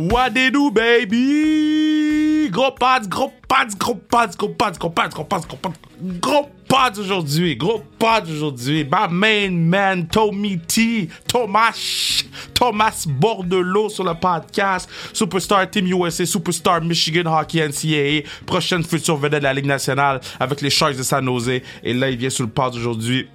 What they do, baby? Gros pads, gros pads, gros pads, gros pads, gros pads, gros pads, gros pads, gros pads aujourd'hui, gros pads aujourd'hui. My main man, Tommy T, Thomas, Thomas Bordelot sur le podcast, Superstar Team USA, Superstar Michigan Hockey NCAA, prochaine future vedette de la Ligue nationale avec les Sharks de San Jose. Et là, il vient sur le pod aujourd'hui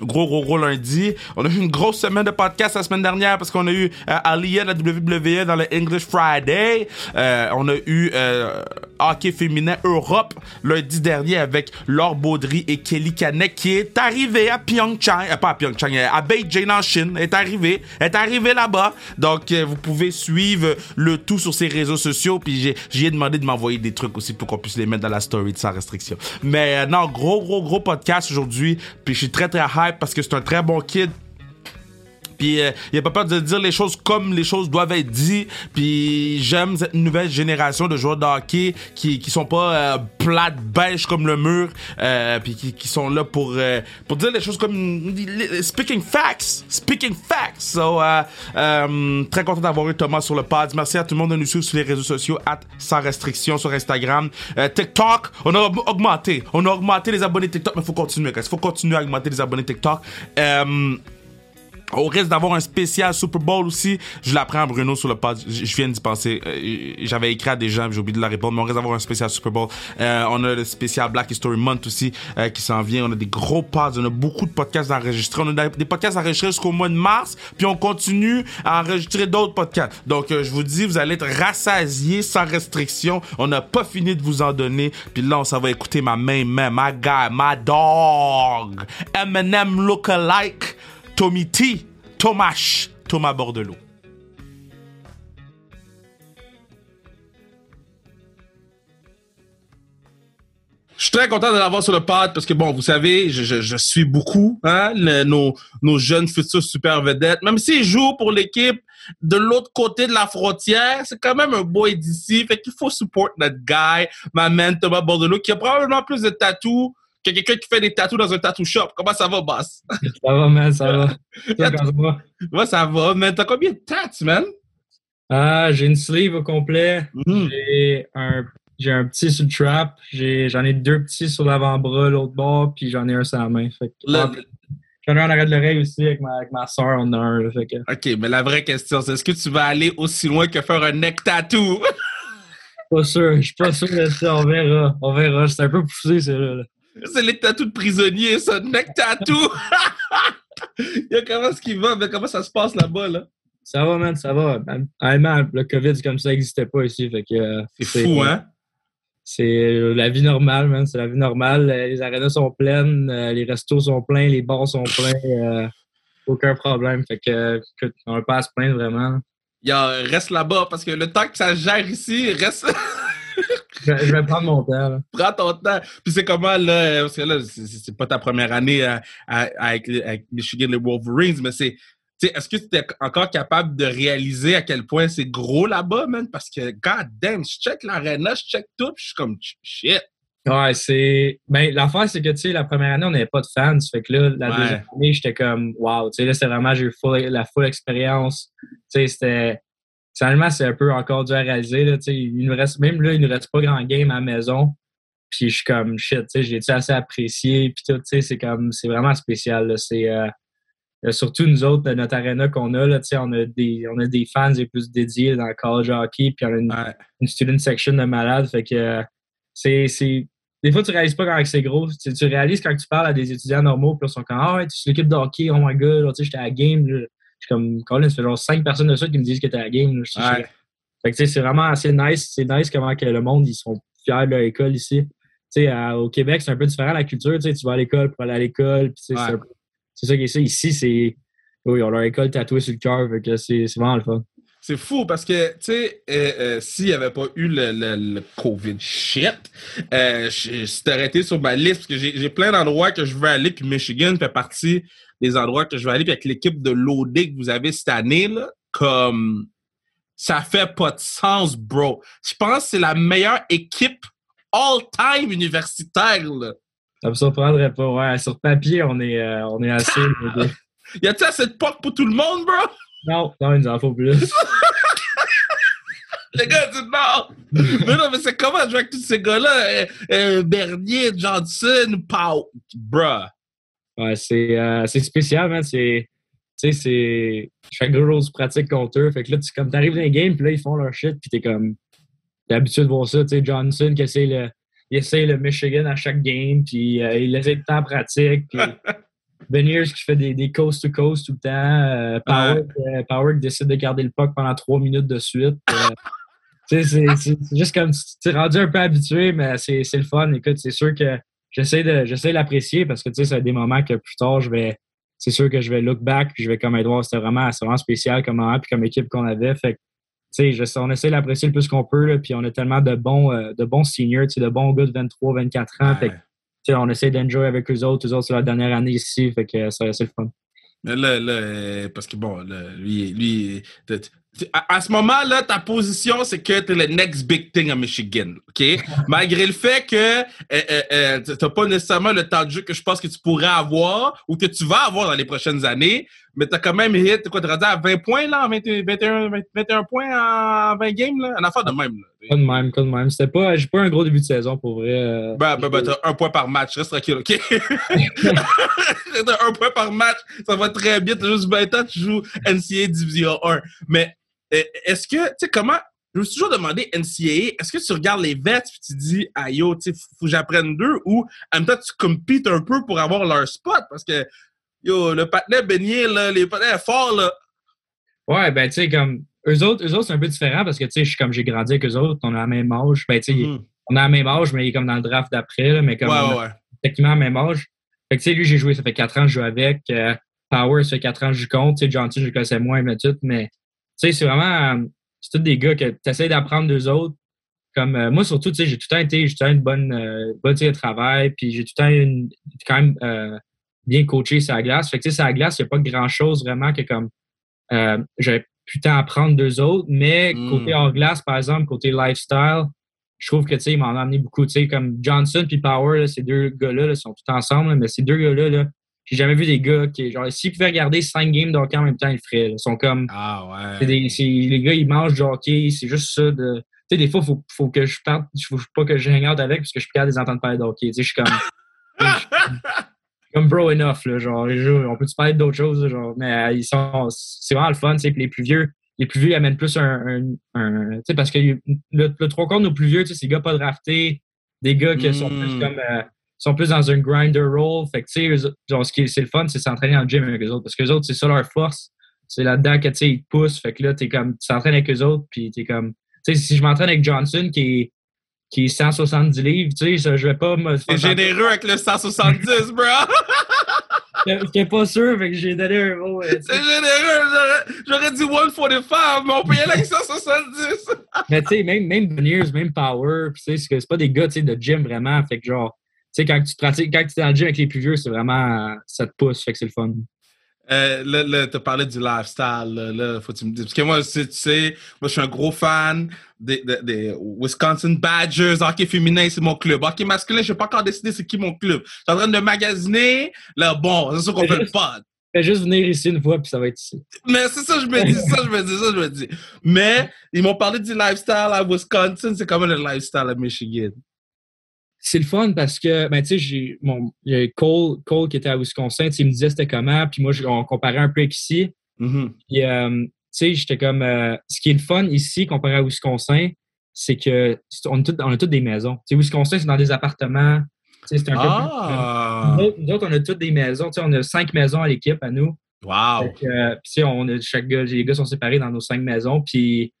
Gros, gros, gros lundi. On a eu une grosse semaine de podcast la semaine dernière parce qu'on a eu euh, Aliyah de la WWE dans le English Friday. Euh, on a eu euh, Hockey féminin Europe lundi dernier avec Laure Baudry et Kelly Canet qui est arrivé à Pyeongchang. Euh, pas à Pyeongchang, euh, à Beijing en Chine. est arrivé. est arrivé là-bas. Donc, vous pouvez suivre le tout sur ses réseaux sociaux. Puis j'ai, demandé de m'envoyer des trucs aussi pour qu'on puisse les mettre dans la story sans restriction. Mais non, gros, gros, gros podcast aujourd'hui. Puis je suis très, très parce que c'est un très bon kid. Puis euh, il a pas peur de dire les choses comme les choses doivent être dites. Puis j'aime cette nouvelle génération de joueurs de qui qui sont pas euh, plates beige comme le mur, euh, puis qui, qui sont là pour euh, pour dire les choses comme speaking facts, speaking facts. So euh, euh, très content d'avoir eu Thomas sur le pod. Merci à tout le monde de nous suivre sur les réseaux sociaux at sans restriction sur Instagram, TikTok. On a augmenté, on a augmenté les abonnés TikTok, mais faut continuer. Il faut continuer à augmenter les abonnés TikTok. Euh, au risque d'avoir un spécial Super Bowl aussi, je l'apprends à Bruno sur le pod. Je viens d'y penser. Euh, J'avais écrit à des gens, j'ai oublié de la répondre, mais on risque d'avoir un spécial Super Bowl. Euh, on a le spécial Black History Month aussi euh, qui s'en vient. On a des gros pods, on a beaucoup de podcasts enregistrés. On a des podcasts enregistrés jusqu'au mois de mars, puis on continue à enregistrer d'autres podcasts. Donc euh, je vous dis, vous allez être rassasiés sans restriction. On n'a pas fini de vous en donner. Puis là, on s'en va écouter ma main, man, my guy, my dog, Eminem lookalike. Tommy T, Thomas, Thomas Bordelot. Je suis très content de l'avoir sur le pod parce que, bon, vous savez, je, suis beaucoup hein, nos jeunes futurs super vedettes. Même s'ils jouent pour l'équipe de l'autre côté de la frontière, c'est quand même un boy d'ici. Fait qu'il faut support notre guy, ma man Thomas Bordelot, qui a probablement plus de tatous que quelqu'un qui fait des tatous dans un tattoo shop. Comment ça va, boss? Ça va, man, ça va. Ça, comment ça va? Moi, ça va, man. T'as combien de tats, man? Ah, j'ai une sleeve au complet. Mhm. J'ai un, j'ai un petit sur le trap. J'en ai deux petits sur l'avant-bras, l'autre bord, puis j'en ai un sur la main. Fait que, Le- J'en ai un en arrière de l'oreille aussi avec ma, avec ma soeur, on en a un. là, fait que, OK, mais la vraie question, c'est est-ce que tu vas aller aussi loin que faire un neck tattoo? pas sûr, je suis pas sûr de ça, on verra. On verra. C'est un peu poussé, c'est là. là. C'est les tatous de prisonniers, ça, neck tattoo! Yo, comment est-ce qu'il va? Mais comment ça se passe là-bas, là? Ça va, man, ça va. Honnêtement, le COVID, comme ça, n'existait pas ici. Fait que, euh, C'est fou, hein? C'est euh, la vie normale, man. C'est la vie normale. Euh, Les arénas sont pleines, les restos sont pleins, les bars sont pleins. euh, aucun problème. Fait que, on n'a pas à se plaindre vraiment. Yo, reste là-bas, parce que le temps que ça gère ici, reste... Je, je vais prendre mon temps. là. Prends ton temps. Puis c'est comment, là, parce que là, c'est- pas ta première année à- à- avec, Michigan, les Wolverines, mais c'est, tu sais, est-ce que tu es encore capable de réaliser à quel point c'est gros là-bas, man? Parce que, god damn, je check l'arena, je check tout, puis je suis comme, shit. Ouais, c'est. Ben, l'affaire, c'est que, tu sais, la première année, on n'avait pas de fans. Fait que là, la Ouais. deuxième année, j'étais comme, wow, tu sais, là, c'est vraiment, j'ai eu full- la full expérience. Tu sais, c'était. Finalement, c'est un peu encore dur à réaliser, là. Il nous reste, même là, il nous reste pas grand game à la maison. Puis je suis comme, shit, j'ai-tu assez apprécié. Puis tout, c'est comme, c'est vraiment spécial, là. C'est. euh, surtout nous autres, notre arena qu'on a, là, on a des, on a des fans les plus dédiés dans le college hockey, puis on a une, Ouais. une student section de malades. Fait que c'est. c'est- Des fois, tu réalises pas quand c'est gros. Tu, tu réalises quand tu parles à des étudiants normaux, puis ils sont comme Ah ouais, tu es l'équipe de hockey, oh my god, j'étais à la game. là. Comme, Colin, ça fait genre cinq personnes de ça qui me disent que t'es à la game. là. Je suis- Ouais. Fait que tu sais, c'est vraiment assez nice. C'est nice comment que le monde, ils sont fiers de leur école ici. Tu sais, à- au Québec, c'est un peu différent la culture. Tu sais, tu vas à l'école pour aller à l'école. puis Ouais. C'est c'est ça qui est ça. Ici, c'est. Oui, ils ont leur école tatouée sur le cœur. Fait que c'est c'est vraiment le fun. C'est fou parce que, tu sais, euh, euh, s'il n'y avait pas eu le, le, le COVID shit, euh, t'aurais été sur ma liste parce que j'ai j'ai plein d'endroits que je veux aller, puis Michigan fait partie des endroits que je veux aller, puis avec l'équipe de l'OD que vous avez cette année, là, comme ça fait pas de sens, bro. Je pense que c'est la meilleure équipe all-time universitaire, là. Ça me surprendrait pas. Ouais, sur papier, on est, euh, on est assez. Y a-t-il assez de porte pour tout le monde, bro? non, non, il nous en faut plus. Le gars dit non. mais non, mais c'est comment jouer avec tous ces gars-là? Euh, euh, Bernier, Johnson, Pau. Bruh. Ouais, c'est euh, c'est spécial, man. C'est. Tu sais, c'est. Chaque grosse pratique contre eux. Fait que là, tu comme t'arrives dans les games, puis là, ils font leur shit, puis t'es comme. T'es habitué de voir ça. Tu sais, Johnson qui essaie le. Il essaie le Michigan à chaque game, puis euh, il essaie de temps pratique. Puis Beniers qui fait des, des coast to coast tout le temps. Euh, Power, Power qui décide de garder le puck pendant trois minutes de suite. Tu sais, c'est- juste comme tu rendu un peu habitué, mais c'est c'est le fun. Écoute, c'est sûr que j'essaie de j'essaie l'apprécier parce que tu sais, c'est des moments que plus tard, je vais. C'est sûr que je vais look back puis je vais comme Edouard, c'était vraiment, vraiment spécial comme moment puis comme équipe qu'on avait. Fait que, je- on essaie de l'apprécier le plus qu'on peut, là, puis on a tellement de bons, euh, de bons seniors, de bons gars de 23, 24 ans. Fait que, tu sais, on essaie d'enjoy avec eux autres. Eux autres, c'est leur dernière année ici. Fait que ça- c'est le fun. Mais là, là, euh, parce que bon, là, lui, lui à, à ce moment-là, ta position, c'est que tu es le next big thing à Michigan, OK? Malgré le fait que euh, euh, euh, tu n'as pas nécessairement le temps de jeu que je pense que tu pourrais avoir ou que tu vas avoir dans les prochaines années, mais tu as quand même hit, quoi, tu à 20 points, là, en 20 21, 20 21 points en 20 games, là? Un affaire de même, là. Pas de même, pas de même. C'était pas, j'ai pas un gros début de saison pour vrai. euh, Ben, ben, ben, t'as un point par match. Reste tranquille, OK? t'as un point par match. Ça va très bien. T'as juste 20 ans, tu joues NCAA Division 1. Mais est-ce que, tu sais, comment... Je me suis toujours demandé, NCAA, est-ce que tu regardes les vets et tu dis, ah yo, tu sais, faut que j'apprenne d'eux ou en même temps, tu compites un peu pour avoir leur spot parce que, yo, le patinet beignet, là, les patinets forts, là. Ouais, ben, tu sais, comme. Eux autres, eux autres c'est un peu différent parce que, tu sais, comme j'ai grandi avec eux autres, on a la même âge. Ben, tu sais, Mhm. on a la même âge, mais il est comme dans le draft d'après, mais comme. Ouais, on a ouais, ouais. techniquement le même âge. Fait que, tu sais, lui, j'ai joué, ça fait 4 ans que je joue avec. euh, Power, ça fait 4 ans que je contre. Tu sais, Johnson, je le connaissais moins, mais tout. Mais, sais, c'est vraiment. euh, C'est tous des gars que tu essaies d'apprendre d'eux autres. Comme, euh, moi, surtout, tu sais, j'ai tout le temps été, j'ai tout le temps une bonne, euh, bonne de travail, puis j'ai tout le temps une, quand même euh, bien coaché sur la glace. Fait que, tu sais, sur la glace, il n'y a pas grand-chose vraiment que comme. Euh, j'avais pu tant apprendre d'eux autres, mais Mm. côté hors glace, par exemple, côté lifestyle, je trouve que tu sais, ils m'en ont amené beaucoup. Tu sais, comme Johnson puis Power, là, ces deux gars-là là, sont tous ensemble, là, mais ces deux gars-là, là, j'ai jamais vu des gars qui, genre, s'ils pouvaient regarder cinq games de hockey en même temps, ils le feraient. Ils sont comme, Ah, c'est ouais. des, c'est- les gars, ils mangent du hockey, c'est juste ça. De, tu sais, des fois, il faut, faut que je parte, faut pas que je hang out avec parce que je suis capable de les entendre parler de hockey. Tu sais, je suis comme, comme bro enough, là, genre, on peut-tu parler d'autres choses, là, genre, mais euh, ils sont, c'est vraiment le fun, tu sais, puis les plus vieux, les plus vieux ils amènent plus un, un, un- tu sais, parce que le, le trois quarts de nos plus vieux, tu sais, c'est des gars pas draftés, des gars qui sont plus Mm. comme, euh, sont plus dans un grinder role, fait que, tu sais, ce qui est, c'est le fun, c'est s'entraîner en gym avec eux autres, parce que les autres, c'est ça leur force, c'est là-dedans que, tu sais, ils te poussent, fait que là, t'es comme, tu t'entraînes avec eux autres, puis t'es comme, tu sais, si je m'entraîne avec Johnson, qui est, qui est 170 livres, tu sais, je vais pas me T'es généreux avec le 170, bro! J'étais pas sûr, fait que j'ai donné un mot. euh. C'est généreux! j'aurais- dit 145, mais on peut y aller avec 170! Mais tu sais, même, même Beniers, même Power, pis tu sais, c'est pas des gars tu sais, de gym vraiment. Fait que genre, sais, quand tu pratiques, quand tu es dans le gym avec les plus vieux, c'est vraiment, ça te pousse, fait que c'est le fun. Euh, là, là t'as parlé du lifestyle, là, là, faut que tu me dises. Parce que moi, tu tu sais, moi, je suis un gros fan des, des, des Wisconsin Badgers, hockey féminin, c'est mon club. Hockey masculin, je n'ai pas encore décidé c'est qui mon club. Je suis en train de magasiner, là, bon, c'est sûr qu'on fait le pod. Fais juste venir ici une fois, puis ça va être ici. Mais c'est ça, je me dis, ça, je me dis, ça, je me dis. Mais, ils m'ont parlé du lifestyle à Wisconsin, c'est comment le lifestyle à Michigan? C'est le fun parce que, ben, tu sais, j'ai, mon, Cole, Cole qui était à Wisconsin, tu sais, il me disait c'était comment, puis moi, on comparait un peu avec ici. Mhm. Puis, euh, tu sais, j'étais comme. euh, ce qui est le fun ici, comparé à Wisconsin, c'est que on a, tout- on a toutes des maisons. Tu sais, Wisconsin, c'est dans des appartements. Tu sais, c'est un peu plus. Ah! Nous autres, on a toutes des maisons. Tu sais, on a cinq maisons à l'équipe, à nous. Wow! Fait que, euh, puis, tu sais, on a, chaque gars, les gars sont séparés dans nos cinq maisons. Puis,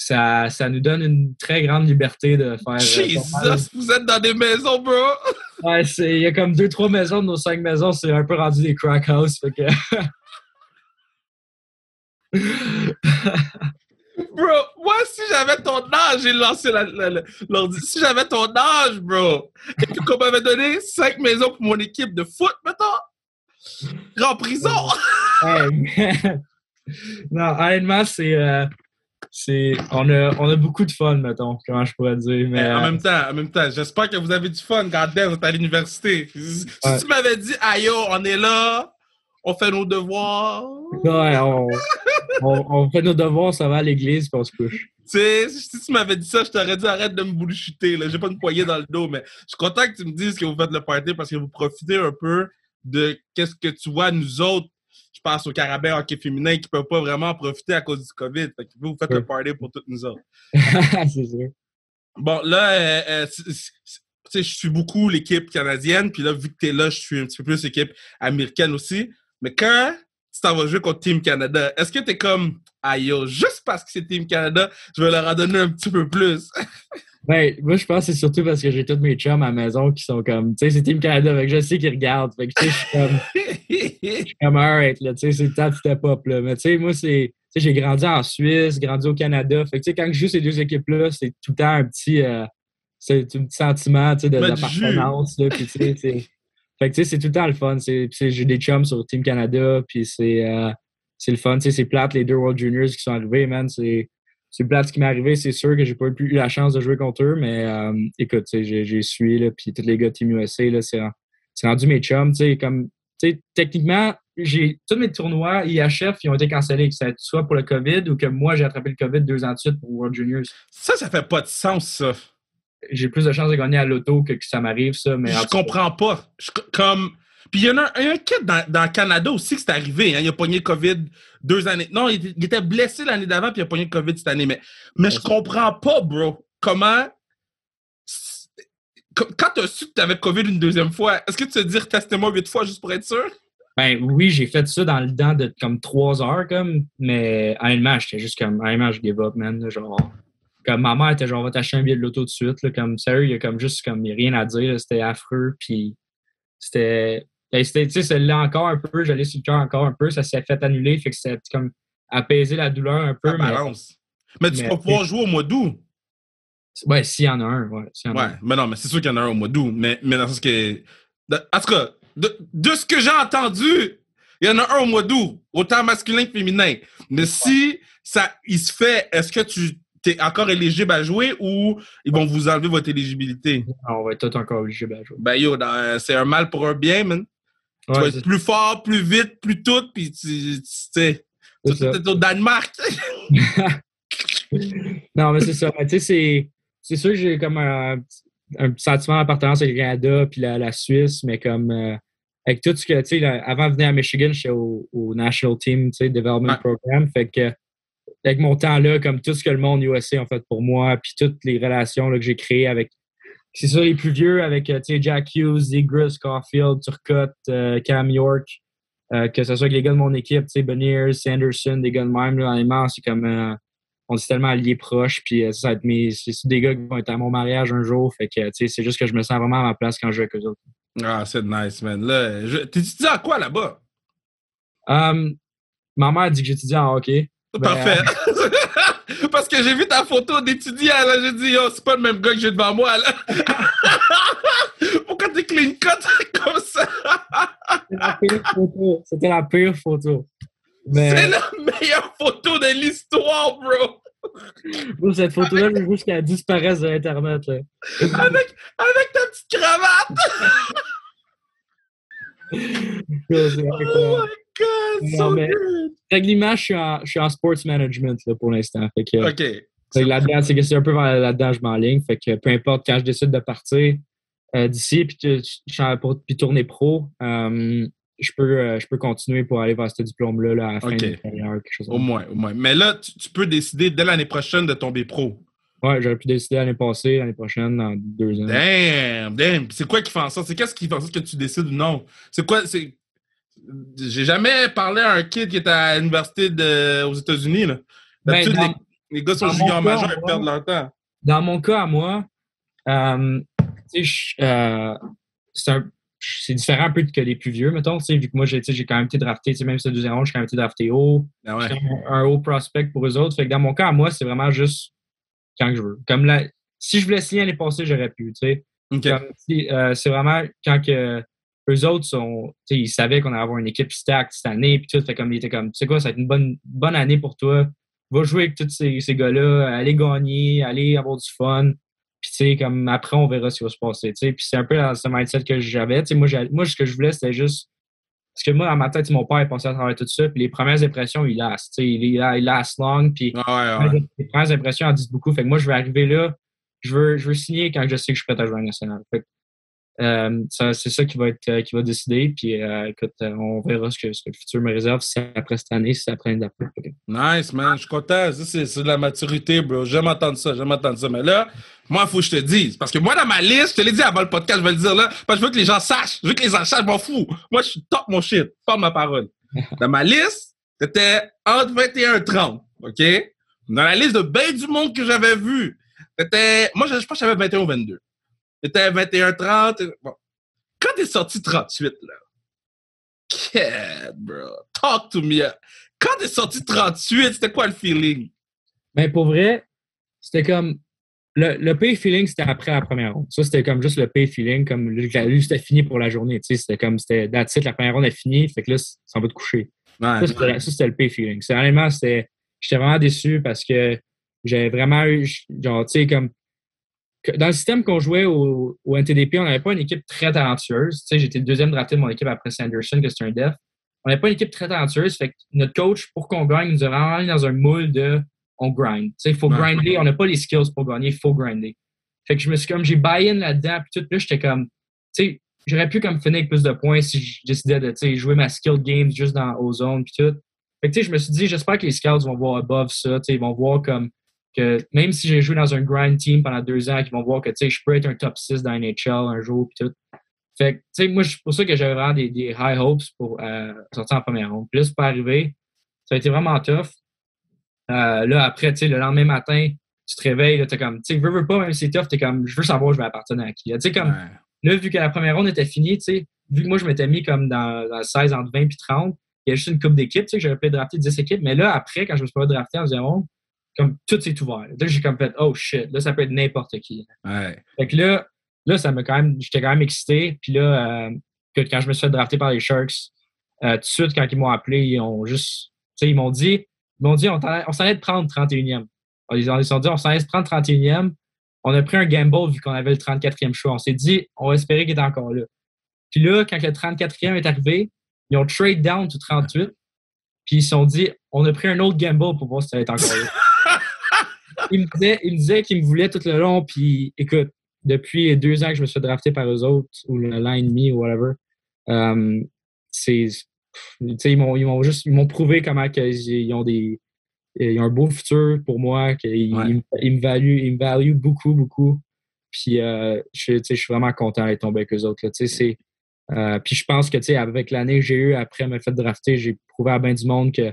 ça, ça nous donne une très grande liberté de faire. euh, Jesus, vous êtes dans des maisons, bro! Ouais, il y a comme deux, trois maisons de nos cinq maisons. C'est un peu rendu des crack house. Fait que. Bro, moi, si j'avais ton âge, j'ai lancé la- la- la- l'ordi. Si j'avais ton âge, bro, et que qu'on m'avait donné cinq maisons pour mon équipe de foot, mettons, en prison! Hey, man. non, honnêtement, c'est. euh, c'est on, a, on a beaucoup de fun, mettons, comment je pourrais dire. Mais, Mais en euh, même temps, en même temps, j'espère que vous avez du fun quand vous êtes à l'université. Si Ouais. tu m'avais dit, aïe, yo, on est là, on fait nos devoirs. ouais, on, on, on fait nos devoirs, ça va à l'église, puis on se couche. sais, si tu m'avais dit ça, je t'aurais dit arrête de me bullshiter. Là. J'ai pas une poignée dans le dos, mais je suis content que tu me dises que vous faites le party parce que vous profitez un peu de qu'est-ce que tu vois, nous autres. Je pense aux carabins hockey féminin qui peuvent pas vraiment profiter à cause du COVID. Fait que vous, vous faites le party pour toutes nous autres. c'est sûr. Bon, là, euh, euh, je suis beaucoup l'équipe canadienne, puis là, vu que tu es là, je suis un petit peu plus l'équipe américaine aussi. Mais quand tu t'en vas jouer contre Team Canada, est-ce que tu es comme, aïe, juste parce que c'est Team Canada, je vais leur en donner un petit peu plus? Ben, moi, je pense que c'est surtout parce que j'ai tous mes chums à la maison qui sont comme, tu sais, c'est Team Canada, fait que je sais qu'ils regardent. Fait que, tu sais, je suis comme, je suis comme, alright, là, tu sais, c'est le temps de step up, là. Mais, tu sais, moi, c'est, tu sais, j'ai grandi en Suisse, grandi au Canada. Fait que, tu sais, quand je joue ces deux équipes-là, c'est tout le temps un petit, euh, c'est un petit sentiment, tu sais, d'appartenance, là. Puis, tu sais, c'est- fait que, tu sais, c'est tout le temps le fun. J'ai des chums sur Team Canada, puis c'est, euh, c'est le fun. Tu sais, c'est plate, les deux World Juniors qui sont arrivés, man. C'est, c'est plate ce qui m'est arrivé. C'est sûr que j'ai pas eu la chance de jouer contre eux, mais euh, écoute, j'ai, suivi, là, puis tous les gars de Team USA, là, c'est, rendu mes chums. Comme, techniquement, j'ai, tous mes tournois IHF, ils ont été cancellés, que ça soit pour le COVID ou que moi, j'ai attrapé le COVID deux ans de suite pour World Juniors. ça, ça fait pas de sens, ça. J'ai plus de chances de gagner à l'auto que que ça m'arrive, ça. Mais je comprends pas. Je- comme... Puis il y en a un, un kid dans, dans le Canada aussi que c'est arrivé. Hein. Il a pogné COVID deux années. Non, il, était- il était blessé l'année d'avant, puis il a pogné COVID cette année. Mais, mais je comprends pas, bro. Comment. Quand tu as su que tu avais COVID une deuxième fois, est-ce que tu te dis testez-moi huit fois juste pour être sûr? Ben oui, j'ai fait ça dans le temps de comme trois heures, comme, mais honnêtement, j'étais juste comme, honnêtement, je give up, man. là, Genre, comme ma mère était genre, va t'acheter un billet de l'auto tout de suite, là, comme, sérieux, il y a comme juste, comme, il y a rien à dire, c'était affreux, puis c'était, ben, c'était, tu sais, celle-là encore un peu, j'allais sur le cœur encore un peu, ça s'est fait annuler, fait que c'est comme apaiser la douleur un peu, mais. Mais tu mais- vas pouvoir jouer au mois d'août. ouais, s'il y en a un, ouais, y en a Ouais, un. mais non, mais c'est sûr qu'il y en a un au mois d'août. Mais, mais dans le sens que. en tout cas, de, de ce que j'ai entendu, il y en a un au mois d'août, autant masculin que féminin. Mais si ça, il se fait, est-ce que tu encore éligible à jouer ou ils vont vous enlever votre éligibilité? On va être tout encore obligé de jouer. Ben yo, c'est un mal pour un bien, man. tu vas être plus fort, plus vite, plus tout, puis tu sais. Tu es au Danemark. Non, mais c'est ça. Tu sais, c'est- sûr que j'ai comme un, sentiment d'appartenance avec le Canada puis la, la Suisse, mais comme euh, avec tout ce que, tu sais, avant de venir à Michigan, j'étais au, au National Team, tu sais, Development Ouais. Program. Fait que, avec mon temps là, comme tout ce que le monde USA a fait pour moi, puis toutes les relations là, que j'ai créées avec, c'est ça, les plus vieux, avec, euh, Jack Hughes, Zegras, Caulfield, Turcotte, euh, Cam York, euh, que ce soit avec les gars de mon équipe, Beniers, Sanderson, des gars de même, là, honnêtement, c'est comme, euh, on est tellement alliés proches, puis ça va être mes, c'est des gars qui vont être à mon mariage un jour, fait que, tu sais, c'est juste que je me sens vraiment à ma place quand je joue avec eux autres. ah, c'est nice, man. Là, je- t'étudies à quoi là-bas? Um, ma mère dit que j'étudie en hockey. Ben, Parfait. Parce que j'ai vu ta photo d'étudiant, là, j'ai dit, yo, c'est pas le même gars que j'ai devant moi, là. Pourquoi t'es clean cut comme ça? C'était la pire photo. C'était la pire photo. Mais C'est la meilleure photo de l'histoire, bro. cette photo-là, je veux juste qu'elle disparaisse de Internet. là. Avec, avec ta petite cravate. Oh my God, so mais- good. Techniquement, je suis en, je suis en sports management là, pour l'instant. Fait que, OK. fait que là-dedans, c'est que c'est un peu vers là-dedans, je m'enligne. Fait que peu importe quand je décide de partir euh, d'ici puis tourner pro, euh, je peux euh, je peux continuer pour aller vers ce diplôme-là là, à la fin de carrière, quelque chose Au moins, au moins. Mais là, tu, tu peux décider dès l'année prochaine de tomber pro. Ouais, j'aurais pu décider l'année passée, l'année prochaine, dans deux ans. Damn, damn. C'est quoi qui fait en sorte? C'est qu'est-ce qui fait en sorte que tu décides ou non? C'est quoi? C'est. J'ai jamais parlé à un kid qui était à l'université de- aux États-Unis. Ben, dans- les, les gars sont juniors majeurs et perdent leur temps. Dans mon cas, à moi, euh, euh, c'est différent un peu que les plus vieux, mettons, vu que moi, j'ai quand même été drafté, même si c'est deuxième ronde, j'ai quand même été drafté haut. Ouais. J'étais un, un haut prospect pour eux autres. Fait que dans mon cas, à moi, c'est vraiment juste quand je veux. Comme si je voulais signer l'année passée, j'aurais pu, tu sais. Euh, c'est vraiment quand que eux autres sont, tu sais, ils savaient qu'on allait avoir une équipe stacked cette année, puis tout, fait comme ils étaient comme, tu sais quoi, ça va être une bonne, bonne année pour toi. Va jouer avec tous ces, ces gars-là, aller gagner, aller avoir du fun. Puis tu sais, comme après, on verra ce qui va se passer, tu sais. Puis c'est un peu dans ce mindset que j'avais. Tu sais, moi, moi, ce que je voulais, c'était juste Parce que moi, dans ma tête, mon père est passé à travers tout ça, puis les premières impressions, il last. Il, il, il last long, puis ouais, ouais. les premières impressions en disent beaucoup. Fait que moi, je vais arriver là, je veux, je veux signer quand je sais que je suis prêt à jouer à national. Fait que, euh, c'est ça qui va être euh, qui va décider. Puis euh, écoute, on verra ce que, ce que, le futur me réserve, si après cette année, si c'est après l'année d'après. Nice, man. Je suis content. Ça, c'est, de la maturité, bro. J'aime entendre ça. J'aime entendre ça. Mais là, moi, il faut que je te dise. Parce que moi, dans ma liste, je te l'ai dit avant le podcast, je vais le dire là. Parce que je veux que les gens sachent. Je veux que les gens sachent, je m'en fous. Moi, je suis top mon shit. Pas ma parole. Dans ma liste, c'était entre 21 et 30. OK? Dans la liste de bien du monde que j'avais vu, c'était. Moi, je, je pense que j'avais 21 ou 22. C'était 21-30. Bon. Quand t'es sorti 38, là, Kid, bro, talk to me. Quand t'es sorti 38, c'était quoi le feeling? Ben, pour vrai, c'était comme. Le, le pay feeling, c'était après la première ronde. Ça, c'était comme juste le pay feeling, comme lui, c'était fini pour la journée. C'était comme, c'était, that's it, la première ronde est finie, fait que là, ça va te coucher. Ouais, ça, c'était, le pay feeling. C'est, honnêtement, j'étais vraiment déçu parce que j'avais vraiment eu, genre, tu sais, comme, dans le système qu'on jouait au, au, NTDP, on n'avait pas une équipe très talentueuse. Tu sais, j'étais le deuxième drafté de mon équipe après Sanderson, que c'est un def. On n'avait pas une équipe très talentueuse. Fait que notre coach, pour qu'on gagne, nous a vraiment dans un moule de on grind. Tu sais, il faut grinder. On n'a pas les skills pour gagner, il faut grinder. Fait que je me suis comme, j'ai buy-in là-dedans, puis tout, là, j'étais comme, tu sais, j'aurais pu comme finir avec plus de points si je décidais de, tu sais, jouer ma skill game juste dans aux zones, puis tout. Fait que, tu sais, je me suis dit, j'espère que les scouts vont voir above ça, tu sais, ils vont voir comme, que même si j'ai joué dans un grind team pendant deux ans, qu'ils vont voir que je peux être un top 6 dans NHL un jour puis tout. Fait que, tu sais, moi, c'est pour ça que j'avais vraiment des, des, high hopes pour euh, sortir en première ronde. Puis là, c'est pas arrivé. Ça a été vraiment tough. Euh, là, après, tu sais, le lendemain matin, tu te réveilles, tu es comme, tu sais, veux, veux pas, même si c'est tough, tu es comme, je veux savoir je vais appartenir à qui. Tu sais, comme, ouais. là, vu que la première ronde était finie, tu sais, vu que moi, je m'étais mis comme dans, dans le 16 entre 20 et 30, il y a juste une coupe d'équipes, tu sais, j'avais pu drafter 10 équipes. Mais là, après, quand je me suis pas drafté en deuxième ronde, comme tout s'est ouvert. Là, j'ai comme fait, oh shit, là, ça peut être n'importe qui. Ouais. Fait que là, là, ça m'a quand même, j'étais quand même excité. Puis là, euh, quand je me suis fait drafter par les Sharks, euh, tout de suite, quand ils m'ont appelé, ils ont juste, tu sais, ils m'ont dit, ils m'ont dit, on, on s'en allait de prendre 31e. Ils ont, ils ont dit, on s'en allait de prendre 31e. On a pris un gamble vu qu'on avait le 34e choix. On s'est dit, on va espérer qu'il est encore là. Puis là, quand le 34e est arrivé, ils ont trade down to 38. Puis ils se sont dit, on a pris un autre gamble pour voir si ça allait être encore là il me disait, il me disait qu'il me voulait tout le long. Puis écoute, depuis deux ans que je me suis drafté par eux autres, ou le l'an et demi, ou whatever, euh, c'est. Ils m'ont, juste ils m'ont prouvé comment ils ont des. Ils ont un beau futur pour moi, qu'ils ouais. ils, me valuent, ils me valuent beaucoup, beaucoup. Puis euh, je, je suis vraiment content d'être tombé avec eux autres. Là, euh, puis je pense que avec l'année que j'ai eue après me fait drafter, j'ai prouvé à bien du monde que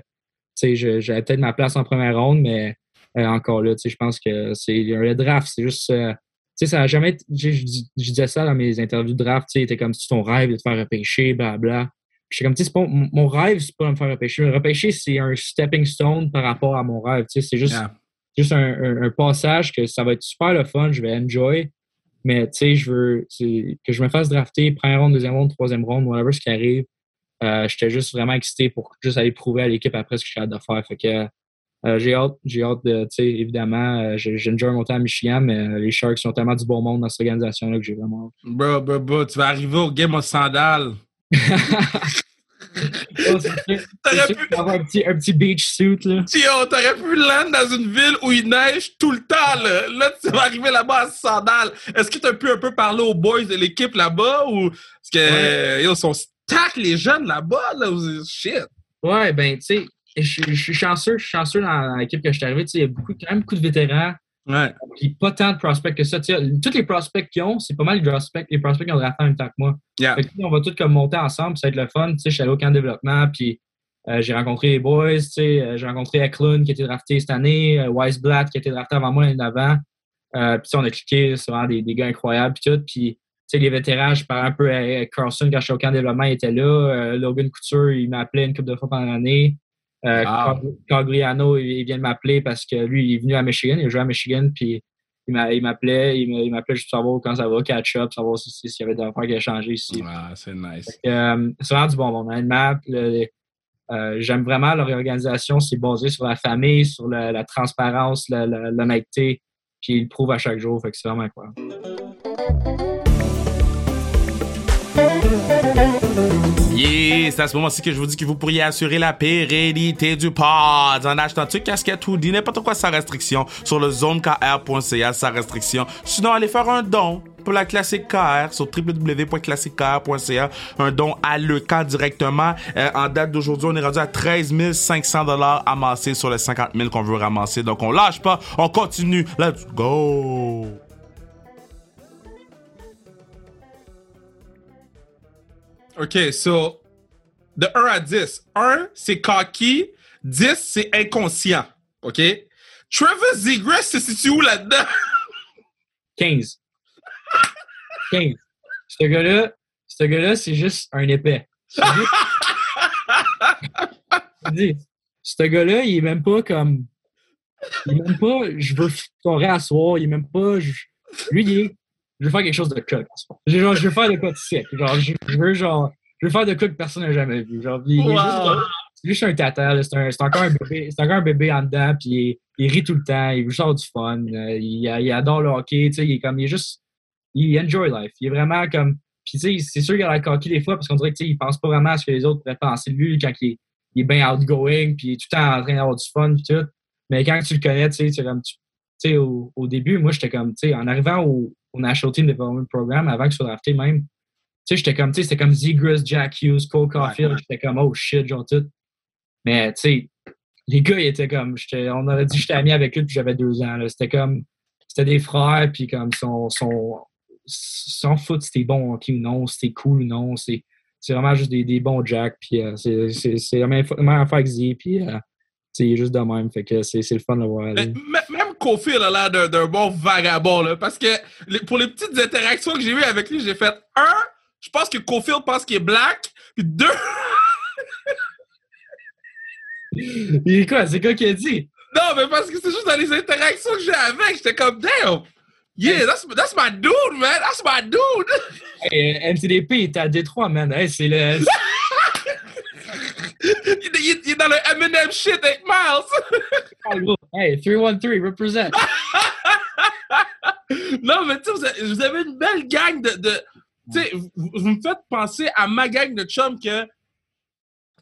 j'avais peut-être ma place en première ronde, mais encore là, je pense que c'est le draft, c'est juste. Euh, tu sais, ça n'a jamais. Je, disais ça dans mes interviews de draft, tu sais, c'était comme si ton rêve de te faire repêcher, blablabla. J'étais comme, tu sais, mon rêve, c'est pas de me faire repêcher. Repêcher, c'est un stepping stone par rapport à mon rêve. Tu sais, c'est juste, Yeah. juste un, un- un passage que ça va être super le fun, je vais enjoy. Mais tu sais, je veux que je me fasse drafter, première ronde, deuxième ronde, troisième ronde, whatever ce qui arrive. Euh, J'étais juste vraiment excité pour juste aller prouver à l'équipe après ce que j'ai hâte de faire. Fait que euh, j'ai hâte, j'ai hâte de, tu sais, évidemment, euh, j'ai enjoy monter à Michigan, mais euh, les Sharks sont tellement du bon monde dans cette organisation-là que j'ai vraiment hâte. Bro, bro, bro, tu vas arriver au game en sandales. Oh, va y avoir un petit, un petit beach suit, là. T'aurais pu land dans une ville où il neige tout le temps, là. Là, tu vas arriver là-bas en sandales. Est-ce que t'as pu un peu parler aux boys de l'équipe là-bas ou. Parce que, Ouais. ils sont stack les jeunes là-bas, là. Shit? Ouais, ben, tu sais, je je suis chanceux, je suis chanceux dans l'équipe que je suis arrivé. Il y a beaucoup, quand même beaucoup de vétérans, Ouais. puis pas tant de prospects que ça. Tous les prospects qu'ils ont, c'est pas mal les prospects, les prospects qui ont drafté en même temps que moi. Yeah. Fait que, on va tous comme monter ensemble, ça va être le fun. Je suis allé au camp de développement, puis euh, j'ai rencontré les boys, euh, j'ai rencontré Eklund qui a été drafté cette année, euh, Weisblatt qui a été drafté avant moi l'année d'avant. Euh, puis on a cliqué, c'est vraiment des, des gars incroyables, puis tout. Puis, les vétérans, je parlais un peu à Carlson quand je suis au camp de développement, il était là. Logan Couture, il m'a appelé une couple de fois pendant l'année. Euh. Cag- Cagliano, il vient de m'appeler parce que lui, il est venu à Michigan, il a joué à Michigan, puis il m'a- il m'appelait, il m'a- il m'appelait juste pour savoir quand ça va, catch up, savoir si- si- s'il y avait des affaires qui avaient changé ici. Ah, c'est nice. Euh, c'est vraiment du bon monde. Honnêtement, euh, j'aime vraiment leur organisation. C'est basé sur la famille, sur la, la transparence, l'honnêteté. Puis ils le prouvent à chaque jour. Fait que c'est vraiment incroyable. Yeah, c'est à ce moment-ci que je vous dis que vous pourriez assurer la pérennité du pod en achetant tu casquette ou n'importe quoi sans restriction sur le zonekr.ca sans restriction. Sinon, allez faire un don pour la classique KR sur www.classiquekr.ca. Un don à le directement. Euh, en date d'aujourd'hui, on est rendu à 13 500 dollars amassés sur les 50 000 qu'on veut ramasser. Donc, on lâche pas, on continue. Let's go! OK, so, de 1 à 10. 1, c'est cocky. 10, c'est inconscient. OK? Trevor Zegras se situe où là-dedans? 15. 15. Ce gars-là, ce gars-là, c'est juste un épais. Dis, ce gars-là, il est même pas comme. Il est même pas, je veux scorer à soir, il est même pas. je- lui, il est. Je veux faire quelque chose de cool. J'ai- Genre, je veux faire de quoi de sick. Genre, je, je veux, genre. Je veux faire de quoi que personne n'a jamais vu. Genre, il, il est juste, c'est juste un tata, c'est un- c'est encore un bébé, c'est encore un bébé en dedans, puis il, il rit tout le temps, il veut juste avoir du fun, euh, il, il adore le hockey, tu sais, il est comme, il est juste, il enjoy life, il est vraiment comme, puis tu sais, c'est sûr qu'il a la coquille des fois, parce qu'on dirait que tu sais, il pense pas vraiment à ce que les autres pourraient penser de lui quand il est, il est bien outgoing, puis il est tout le temps en train d'avoir du fun, puis tout, mais quand tu le connais, tu sais, c'est comme, tu tu sais, au, au début, moi, j'étais comme, tu sais, en arrivant au, au National Team Development Program, avant que je sois drafté même, tu sais, j'étais comme, tu sais, c'était comme Zegras, Jack Hughes, Cole Caulfield, ouais. j'étais comme, oh shit, genre tout. Mais, tu sais, les gars, ils étaient comme, j'étais- on aurait dit que j'étais ami avec eux que j'avais deux ans, là. C'était comme, c'était des frères, puis comme, son, son, s'en fout si t'es bon hockey ou non, si t'es cool ou non, c'est, c'est vraiment juste des, des bons Jack, puis euh, c'est, c'est, c'est la même, affaire que Z, puis, euh, tu sais, il est juste de même, fait que c'est, c'est le fun de voir aller. Mais- Kofi a l'air d'un- bon vagabond, là, parce que les- pour les petites interactions que j'ai eues avec lui, j'ai fait un, je pense que Kofi pense qu'il est black, puis deux, Il est quoi? C'est quoi qui a dit? non, mais parce que c'est juste dans les interactions que j'ai avec, j'étais comme, damn, yeah, that's, that's my dude, man, that's my dude. Hey, euh, MCDP, il est à Détroit, man. Hey, c'est le. il est dans le Eminem shit avec Miles. Hey, 313, represent. non, mais tu sais, vous avez- une belle gang de. de tu sais, vous, vous me faites penser à ma gang de chums que.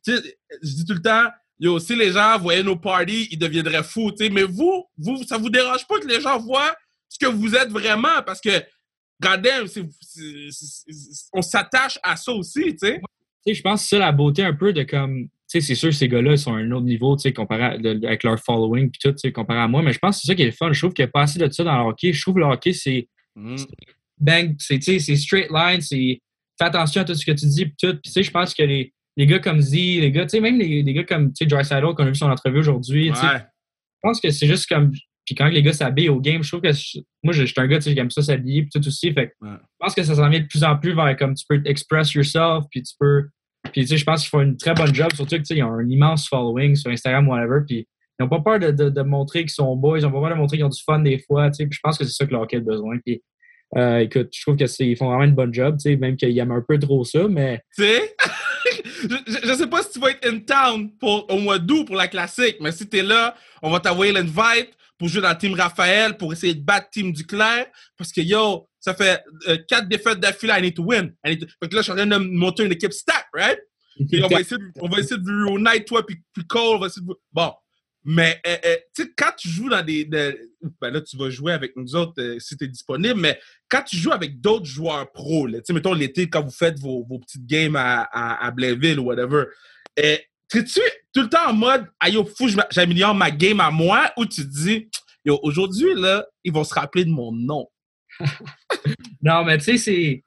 Tu sais, je dis tout le temps, yo, si les gens voyaient nos parties, ils deviendraient fous, tu sais. Mais vous, vous, ça vous dérange pas que les gens voient ce que vous êtes vraiment parce que, c'est- on s'attache à ça aussi, tu sais. Tu sais, je pense que c'est la beauté un peu de comme. Sais, c'est sûr ces gars-là sont à un autre niveau, tu sais, comparé à- de- avec leur following puis tout, tu sais, comparé à moi. Mais je pense que c'est ça qui est le fun. Je trouve qu'il n'y a pas assez de ça dans le hockey. Je trouve que le hockey, c'est bang, c'est, tu sais, c'est straight line, c'est fais attention à tout ce que tu dis puis tout. Puis tu sais, je pense que les, les gars comme Z, les gars, tu sais, même les, les gars comme, tu sais, Drysdale qu'on a vu son entrevue aujourd'hui, tu sais, je pense que c'est juste comme. Puis quand les gars s'habillent au game, je trouve que je- moi, je je suis un gars tu sais, qui aime ça s'habiller, puis tout aussi. Fait Ouais. je pense que ça s'en vient de plus en plus vers comme tu peux express yourself, puis tu peux. Puis tu sais, je pense qu'ils font une très bonne job, surtout que tu sais, ils ont un immense following sur Instagram, whatever. Puis ils n'ont pas peur de, de, montrer qu'ils sont beaux, ils n'ont pas peur de montrer qu'ils ont du fun des fois. Tu sais, je pense que c'est ça que le hockey a besoin. Puis euh, écoute, je trouve que c'est ils font vraiment une bonne job, tu sais, même qu'ils aiment un peu trop ça, mais Tu sais? je, je sais pas si tu vas être in town pour, au mois d'août pour la classique, mais si t'es là, on va t'envoyer l'invite pour jouer dans team Raphaël, pour essayer de battre Team Duclair. Parce que yo, ça fait euh, quatre défaites d'affilée, I need to win. I need to- Fait que là, je suis en train de monter une équipe stack, right? Et on va essayer de, on va essayer de vous reunite, toi, puis, puis Cole, on va essayer de Bon. Mais, euh, euh, tu sais, quand tu joues dans des. de- ben là, tu vas jouer avec nous autres si tu es disponible, mais quand tu joues avec d'autres joueurs pros, tu sais, mettons l'été, quand vous faites vos, vos petites games à, à, à Blainville ou whatever, es-tu tout le temps en mode, ah yo, fou, j'améliore ma game à moi, ou tu te dis, yo, aujourd'hui, là, ils vont se rappeler de mon nom. Non, mais tu sais, c'est.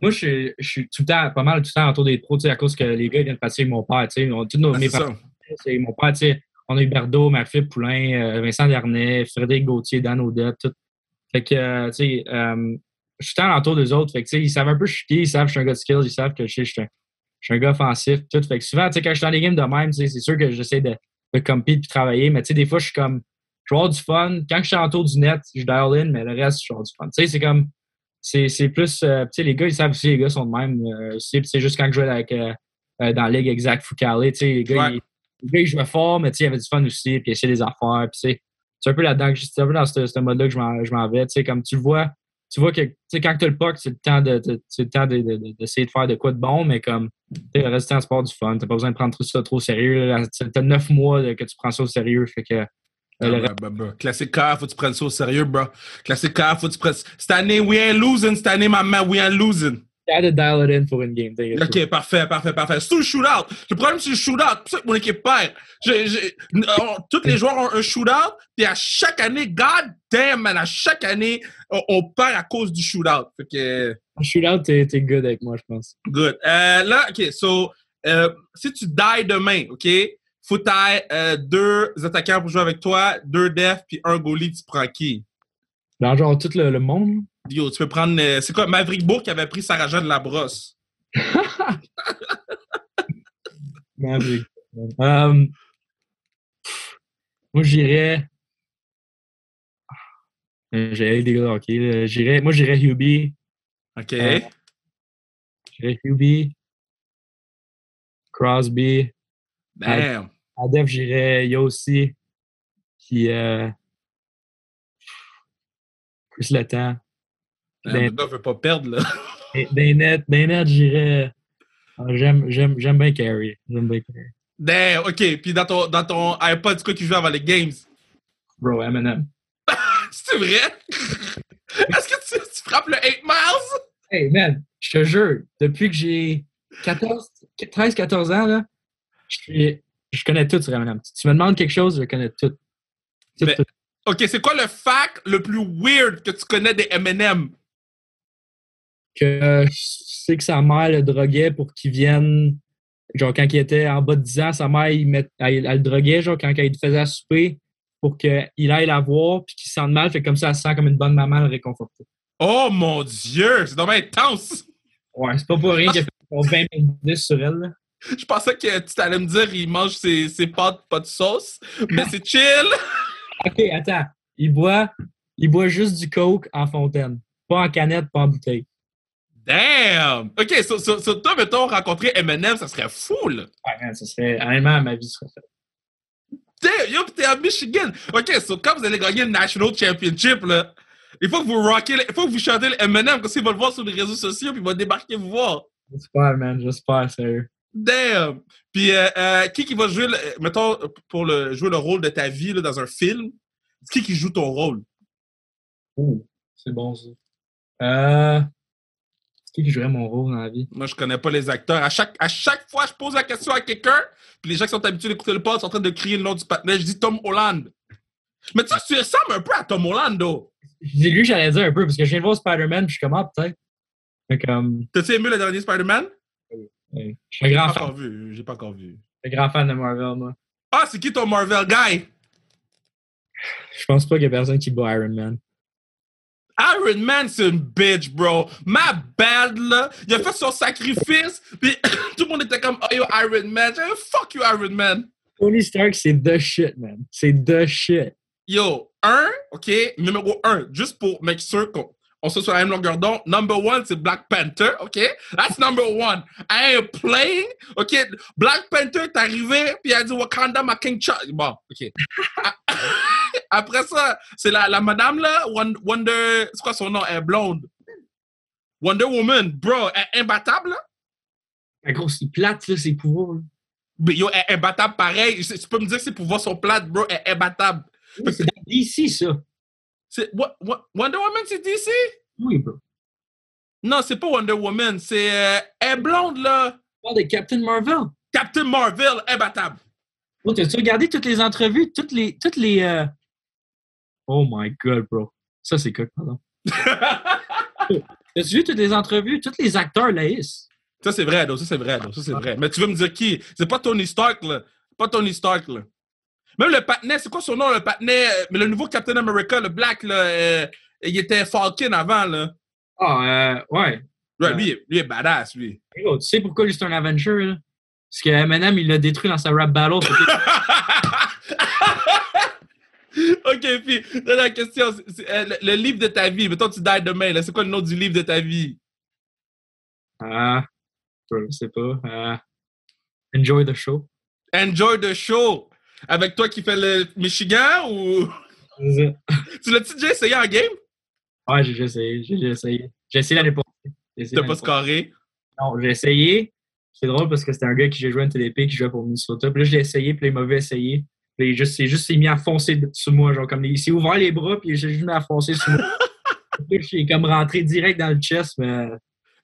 Moi, je, suis- je suis tout le temps, pas mal tout le temps autour des pros, tu sais, à cause que les gars ils viennent pratiquer avec mon père, tu sais. On- Tous nos, Ah, mes c'est ça. parents, c'est mon père, tu sais. On a eu Berdo, Philippe Poulain, euh, Vincent Darnay, Frédéric Gauthier, Dan Audette, tout. Fait que, euh, tu sais, euh, je suis tout le temps autour des autres. Fait que, tu sais, ils savent un peu je suis qui, ils savent que je suis un gars de skills, ils savent que je, suis un, je suis un gars offensif, tout. Fait que souvent, tu sais, quand je suis dans les games de même, tu sais, c'est sûr que j'essaie de, de compete puis travailler, mais tu sais, des fois, je suis comme, je vais avoir du fun. Quand je suis autour du net, je dial in, mais le reste, je vais avoir du fun. Tu sais, c'est comme, c'est c'est plus, euh, tu sais, les gars, ils savent aussi, les gars sont de même. Euh, c'est c'est juste quand je jouais avec, euh, euh, dans la ligue exact Foucalé, tu sais, les gars, Ouais. ils, les gars, ils jouaient fort, mais tu sais, il y avait du fun aussi, puis essayer des affaires, puis c'est un peu là-dedans, c'est un peu dans ce, ce mode-là que je m'en vais, tu sais, comme tu le vois, tu vois que tu sais, quand tu as le puck, c'est le temps de, de- c'est le temps de- de- de- d'essayer de faire de quoi de bon, mais comme tu sais, le reste du temps, sport du fun. T'as pas besoin de prendre tout ça trop au sérieux. T'as neuf mois que tu prends ça au sérieux. Fait que euh, le Ah, bah, bah, bah. Classique car, faut que tu prennes ça au sérieux, bro. Classique car, faut que tu prennes. Cette année, we ain't losing. Cette année, ma man, we ain't losing. T'as de dial it in pour une game. Ok, parfait, parfait, parfait. C'est tout le shootout. Le problème, c'est le shootout. C'est ça que mon équipe perd. Tous les joueurs ont un shootout. Puis à chaque année, god damn, man, à chaque année, on, on perd à cause du shootout. Fait que, En shootout, t'es, t'es good avec moi, je pense. good. Euh, là, ok, so, euh, si tu die demain, ok, faut que euh, deux attaquants pour jouer avec toi, deux defs, puis un goalie, tu prends qui? Dans genre tout le, le monde. Yo, tu peux prendre. euh, c'est quoi, Maverick Bourg qui avait pris Sarah Jeanne Labrosse. Maverick. Euh, moi, j'irais. J'ai des gars de là. J'irais- Moi, j'irais Hubie. Ok. Euh, J'irais Hubie. Crosby. Damn. À Def, j'irais Yossi. Puis. Euh, Chris Letang. Ah, Le gars veut pas perdre, là. Et Des nets, des nets, j'irais. J'aime, j'aime, j'aime bien Carey. J'aime bien Carey. Damn, ok. Puis dans ton, dans ton iPod, c'est quoi qui joue avant les games? Bro, Eminem. C'est vrai? Est-ce que tu, tu frappes le 8 miles? Hey, man, je te jure, depuis que j'ai 14, 13, 14 ans, là, je, suis- je connais tout sur Eminem. Tu me demandes quelque chose, je connais tout. Tout, Mais- tout. Ok, c'est quoi le fact le plus weird que tu connais des M&M? Que je sais que sa mère le droguait pour qu'il vienne. Genre, quand il était en bas de 10 ans, sa mère, il met- elle, elle le droguait, genre, quand elle le faisait à souper, pour qu'il aille la voir, puis qu'il se sente mal, fait comme ça, elle se sent comme une bonne maman le réconforter. Oh mon dieu, c'est dommage intense! Ouais, c'est pas pour rien qu'il a fait son 20 minutes sur elle, là. Je pensais que tu allais me dire il mange ses, ses pâtes pas de sauce, mais c'est chill! OK, attends. Il boit, il boit juste du coke en fontaine. Pas en canette, pas en bouteille. Damn! Ok, so, so, so toi, mettons, rencontrer M&M, ça serait fou, là! Ouais, ça serait, honnêtement, ma vie serait faite. Damn, yo, t'es à Michigan! Ok, so quand vous allez gagner le National Championship, là, il faut que vous rockez, il faut que vous chantez le M&M, comme ça, il va le voir sur les réseaux sociaux, puis il va débarquer vous voir. J'espère, man, j'espère, sérieux. Damn! Puis, euh, euh, qui qui va jouer, le- mettons, pour le, jouer le rôle de ta vie là, dans un film? Qui qui joue ton rôle? Oh, c'est bon, ça. Euh... C'est qui qui jouerait mon rôle dans la vie? Moi, je connais pas les acteurs. À chaque, à chaque fois, je pose la question à quelqu'un, puis les gens qui sont habitués d'écouter le pod sont en train de crier le nom du partenaire. Je dis Tom Holland. Mais tu sais, tu ressembles un peu à Tom Holland. C'est lui j'allais dire un peu, parce que je viens de voir Spider-Man, puis je suis comme, ah, peut-être. T'as-tu aimé le dernier Spider-Man? Ouais, je suis un J'ai grand pas fan, encore vu. J'ai pas encore vu. un grand fan de Marvel, moi. Ah, c'est qui ton Marvel guy? Je pense pas qu'il y a personne qui bat Iron Man. Iron Man, c'est une bitch, bro. Ma bad, là. Il a fait son sacrifice, puis tout le monde était comme, oh, yo, Iron Man. J'ai dit, fuck you, Iron Man. Tony Stark, c'est the shit, man. C'est the shit. Yo, un, OK, numéro un, juste pour make sure qu'on on soit sur la même longueur d'onde. Number one, c'est Black Panther, OK? That's number one. I ain't playing, OK? Black Panther est arrivé, puis il a dit Wakanda, ma King Chuck. Bon, OK. Après ça, c'est la, la madame, là, Won- Wonder... C'est quoi son nom? Elle est blonde. Wonder Woman, bro, elle est imbattable, là. La grosse, il plate, là, ses pouvoirs. là. Mais yo, elle est imbattable pareil. Tu peux me dire que ses pouvoirs sont plates, bro, elle est imbattable. C'est dans DC, ça. C'est, Wo- Wo- Wonder Woman, c'est DC? Oui, bro. Non, c'est pas Wonder Woman, c'est. Euh, elle est blonde, là. On parle de Captain Marvel. Captain Marvel, imbattable. Oh, t'as-tu regardé toutes les entrevues, toutes les. Toutes les euh, Oh my god, bro. Ça, c'est coq, pardon. T'as-tu vu toutes les entrevues, tous les acteurs laïs? ça, c'est vrai, là. Ça, c'est vrai, là. Ça, c'est vrai. Mais tu veux me dire qui? C'est pas Tony Stark, là. Pas Tony Stark, là. Même le patinet, c'est quoi son nom, le patinet? euh, Mais le nouveau Captain America, le Black, là. euh, il était Falcon avant, là. Ah, euh, ouais. Ouais, lui, lui est badass, lui. Yo, tu sais pourquoi lui, c'est un Avenger, là? Parce que Eminem, il l'a détruit dans sa rap battle. ok, puis, dernière question. euh, le, le livre de ta vie, mettons, tu die demain, là. C'est quoi le nom du livre de ta vie? Ah, je sais pas. Ah, enjoy the show. Enjoy the show. Avec toi qui fais le Michigan ou? Tu l'as-tu déjà essayé en game? Ouais, j'ai déjà essayé. J'ai déjà essayé. J'ai essayé l'année passée. J'ai T'as pas scoré? Non, j'ai essayé. C'est drôle parce que c'était un gars qui j'ai joué à une TDP qui jouait pour Minnesota. Puis là, je l'ai essayé, puis là, il m'avait essayé. Puis il juste, il juste s'est mis à foncer sur moi. Genre, comme il s'est ouvert les bras, puis il s'est juste mis à foncer sur moi. Puis il est comme rentré direct dans le chest, mais.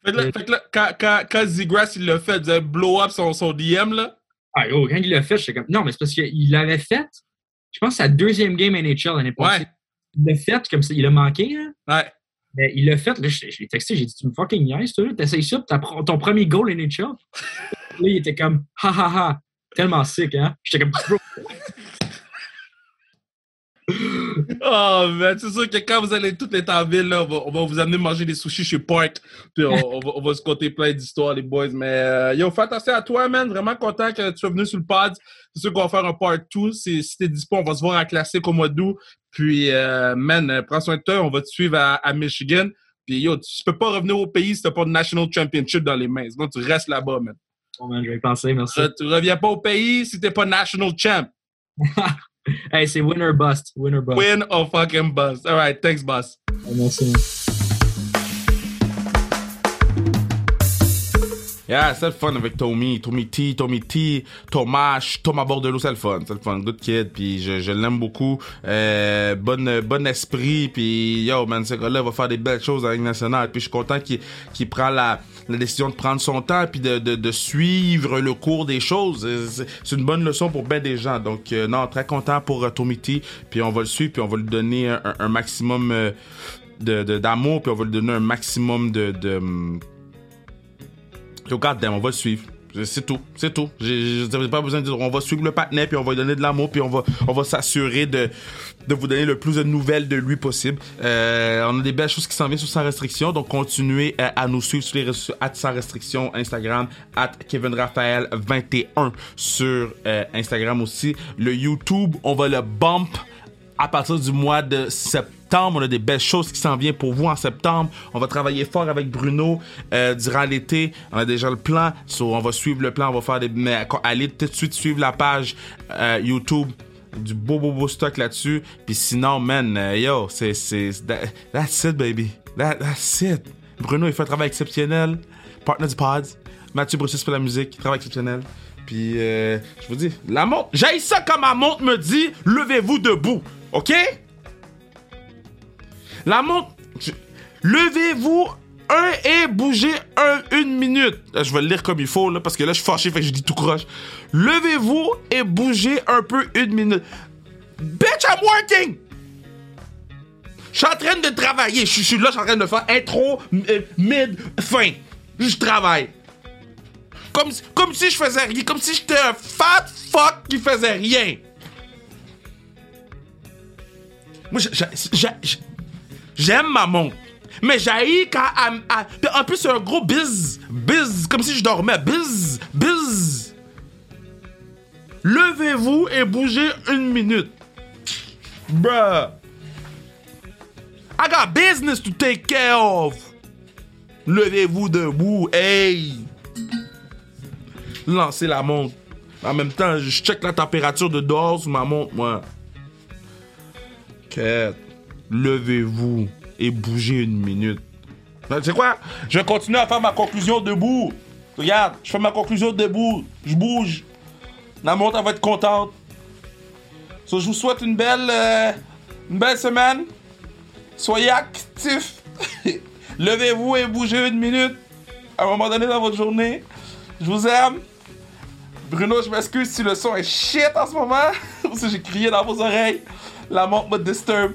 Fait que là, fait que là, quand, quand, quand Zigras, il l'a fait, vous avez blow up son, son DM, là? Ah, yo, quand il l'a fait, j'étais comme. Non, mais c'est parce qu'il l'avait fait. Je pense sa deuxième game NHL l'année passée. Ouais. Il l'a fait comme ça. Il a manqué, hein? Ouais. Mais il l'a fait. Là, je, je l'ai texté. J'ai dit, tu me fucking niaises, toi. T'essayes ça, pr- ton premier goal NHL. là, il était comme, ha ha ha. Tellement sick, hein? J'étais comme. Oh, man, c'est sûr que quand vous allez toutes être en ville, là, on, va, on va vous amener manger des sushis chez Park. Puis on, on va, on va se compter plein d'histoires, les boys. Mais euh, yo, fais attention à toi, man. Vraiment content que tu sois venu sur le pod. C'est sûr qu'on va faire un part 2. Si, si t'es dispo, on va se voir à classique au mois d'août. Puis, euh, man, euh, prends soin de toi. On va te suivre à, à Michigan. Puis, yo, tu peux pas revenir au pays si t'as pas de National Championship dans les mains. Sinon, tu restes là-bas, man. Bon, man, je vais y penser, merci. Re- tu reviens pas au pays si t'es pas National Champ. Hey, c'est winner bust. Winner bust. Win or fucking bust. All right, thanks, boss. Yeah, c'est le fun avec Tommy, Tommy T, Tommy T, Thomas, Thomas Bordelot, c'est le fun, c'est le fun, good kid, puis je, je l'aime beaucoup, euh, bon, bon esprit, puis yo man, ce gars-là va faire des belles choses avec nationale, puis je suis content qu'il qu'il prend la, la décision de prendre son temps, puis de, de, de suivre le cours des choses, c'est une bonne leçon pour bien des gens, donc euh, non, très content pour euh, Tommy T, puis on va le suivre, puis on va lui donner un, un- maximum euh, de de- d'amour, puis on va lui donner un maximum de... de hum, Yo, goddamn, on va le suivre. C'est tout, c'est tout. J'ai pas besoin de dire, on va suivre le patinet, puis on va lui donner de l'amour, puis on va, on va s'assurer de, de vous donner le plus de nouvelles de lui possible. Euh, on a des belles choses qui s'en viennent sur Sans Restriction, donc continuez à, à nous suivre sur les réseaux at Sans Restriction, Instagram, at Kevin Raphaël 21 sur euh, Instagram aussi. Le YouTube, on va le bump à partir du mois de septembre. On a des belles choses qui s'en viennent pour vous en septembre. On va travailler fort avec Bruno euh, durant l'été. On a déjà le plan. So, on va suivre le plan. On va faire des. Mais allez tout de suite suivre la page euh, YouTube. Du beau, beau, beau stock là-dessus. Puis sinon, man, euh, yo, c'est. c'est that- That's it, baby. That, that's it. Bruno, il fait un travail exceptionnel. Partner du pod. Mathieu Brussus pour la musique. Travail exceptionnel. Puis, je vous dis, la montre. J'ai ça quand ma montre me dit, levez-vous debout. OK? La montre. Levez-vous un et bougez un, une minute. Je vais le lire comme il faut, là, parce que là, je suis fâché, fait je dis tout croche. Levez-vous et bougez un peu une minute. Bitch, I'm working! Je suis en train de travailler. Je suis- là, je suis en train de faire intro, euh, mid, fin. Je travaille. Comme, comme si je faisais rien. Comme si j'étais un fat fuck qui faisait rien. Moi, j'a- j'a- j'a- j'a- j'aime ma montre. Mais j'ai quand En plus, c'est un gros biz. Biz. Comme si je dormais. Biz. Biz. Levez-vous et bougez une minute. Bruh. I got business to take care of. Levez-vous debout. Hey. Lancez la montre. En même temps, je check la température de dehors sur ma montre, moi. Levez-vous et bougez une minute. Ben, Tu sais quoi? Je vais continuer à faire ma conclusion debout. Regarde, je fais ma conclusion debout. Je bouge. La montre, va être contente. Je vous souhaite une belle, euh, semaine. Soyez actifs. Levez-vous et bougez une minute. À un moment donné dans votre journée. Je vous aime. Bruno, je m'excuse si le son est shit en ce moment. Parce que j'ai crié dans vos oreilles. La montre me disturbe.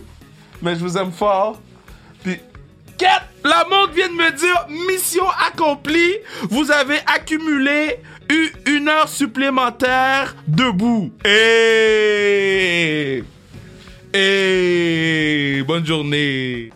Mais je vous aime fort. Puis, Kat, la montre vient de me dire mission accomplie. Vous avez accumulé une heure supplémentaire debout. Et. Et. Bonne journée.